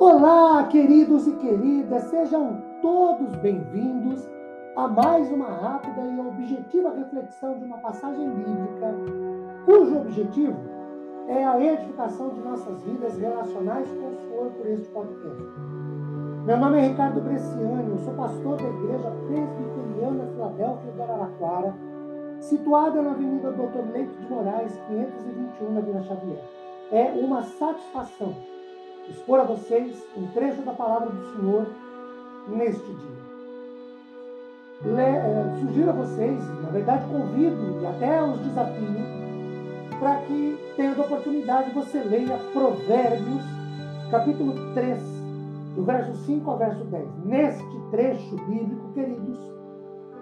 Olá, queridos e queridas, sejam todos bem-vindos a mais uma rápida e objetiva reflexão de uma passagem bíblica, cujo objetivo é a edificação de nossas vidas relacionais com o Senhor por este podcast. Meu nome é Ricardo Bresciani, eu sou pastor da Igreja Presbiteriana Filadélfia de Araraquara, situada na Avenida Doutor Leite de Moraes, 521, na Vila Xavier. É uma satisfação expor a vocês um trecho da palavra do Senhor neste dia. Le, é, sugiro a vocês, na verdade convido e até os desafio, para que, tendo oportunidade, você leia Provérbios, capítulo 3, do verso 5 ao verso 10. Neste trecho bíblico, queridos,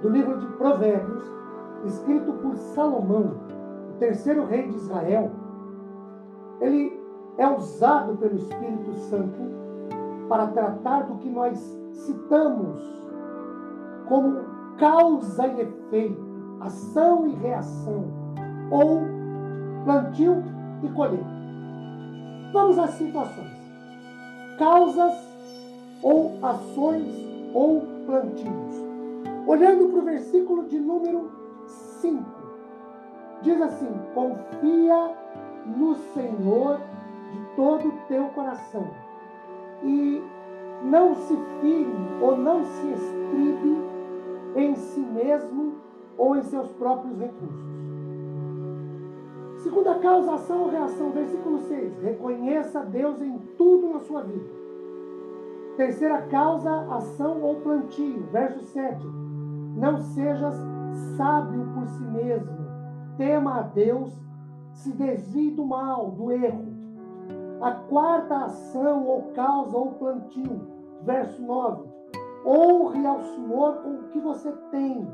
do livro de Provérbios, escrito por Salomão, o terceiro rei de Israel, ele é usado pelo Espírito Santo para tratar do que nós citamos como causa e efeito, ação e reação, ou plantio e colheita. Vamos às situações. Causas ou ações ou plantios. Olhando para o versículo de número 5, diz assim: Confia no Senhor todo o teu coração. E não se fire ou não se estribe em si mesmo ou em seus próprios recursos. Segunda causa, ação ou reação, versículo 6. Reconheça Deus em tudo na sua vida. Terceira causa, ação ou plantio, verso 7. Não sejas sábio por si mesmo. Tema a Deus, se desvie do mal, do erro. A quarta ação ou causa ou plantio, verso 9. Honre ao Senhor com o que você tem,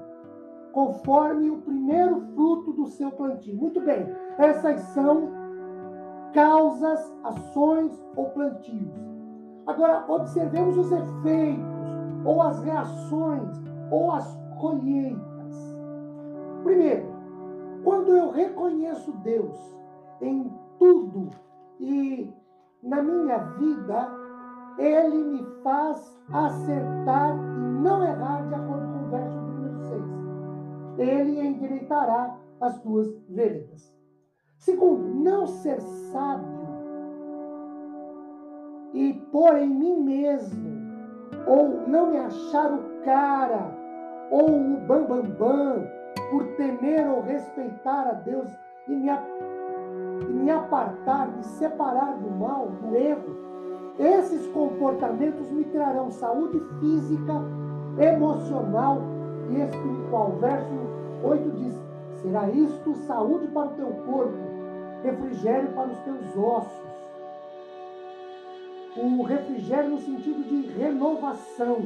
conforme o primeiro fruto do seu plantio. Muito bem, essas são causas, ações ou plantios. Agora, observemos os efeitos, ou as reações, ou as colheitas. Primeiro, quando eu reconheço Deus em tudo e na minha vida ele me faz acertar e não errar de acordo com o verso número 6. Ele endireitará as tuas veredas. Segundo, não ser sábio e pôr em mim mesmo, ou não me achar o cara, ou o bambambam, bam, bam, por temer ou respeitar a Deus e me e me apartar, me separar do mal, do erro, esses comportamentos me trarão saúde física, emocional e espiritual. Verso 8 diz: Será isto saúde para o teu corpo, refrigério para os teus ossos. O refrigério no sentido de renovação.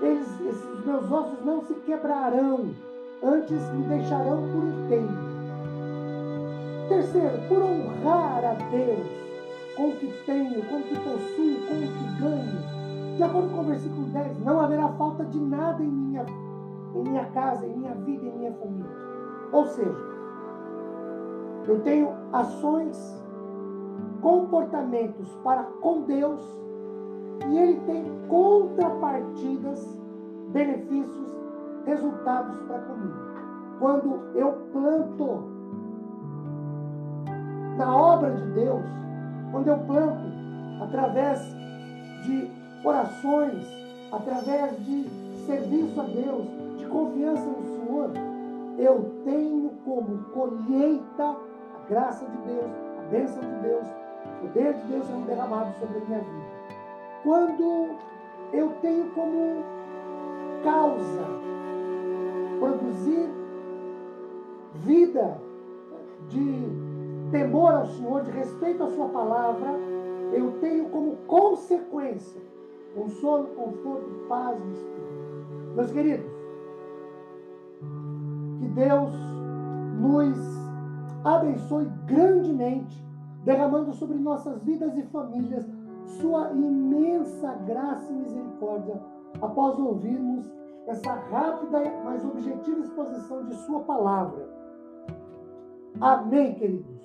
Eles, esses meus ossos não se quebrarão, antes me deixarão por inteiro. Terceiro, por honrar a Deus com o que tenho, com o que possuo, com o que ganho. De acordo com o versículo 10, não haverá falta de nada em minha, em minha casa, em minha vida, em minha família. Ou seja, eu tenho ações, comportamentos para com Deus e Ele tem contrapartidas, benefícios, resultados para comigo. Quando eu planto na obra de Deus, quando eu planto através de orações, através de serviço a Deus, de confiança no Senhor, eu tenho como colheita a graça de Deus, a bênção de Deus, o poder de Deus sendo derramado sobre a minha vida. Quando eu tenho como causa produzir vida temor ao Senhor, de respeito à Sua palavra, eu tenho como consequência consolo, conforto, paz no Espírito. Meus queridos, que Deus nos abençoe grandemente, derramando sobre nossas vidas e famílias Sua imensa graça e misericórdia, após ouvirmos essa rápida, mas objetiva exposição de Sua palavra. Amém, queridos.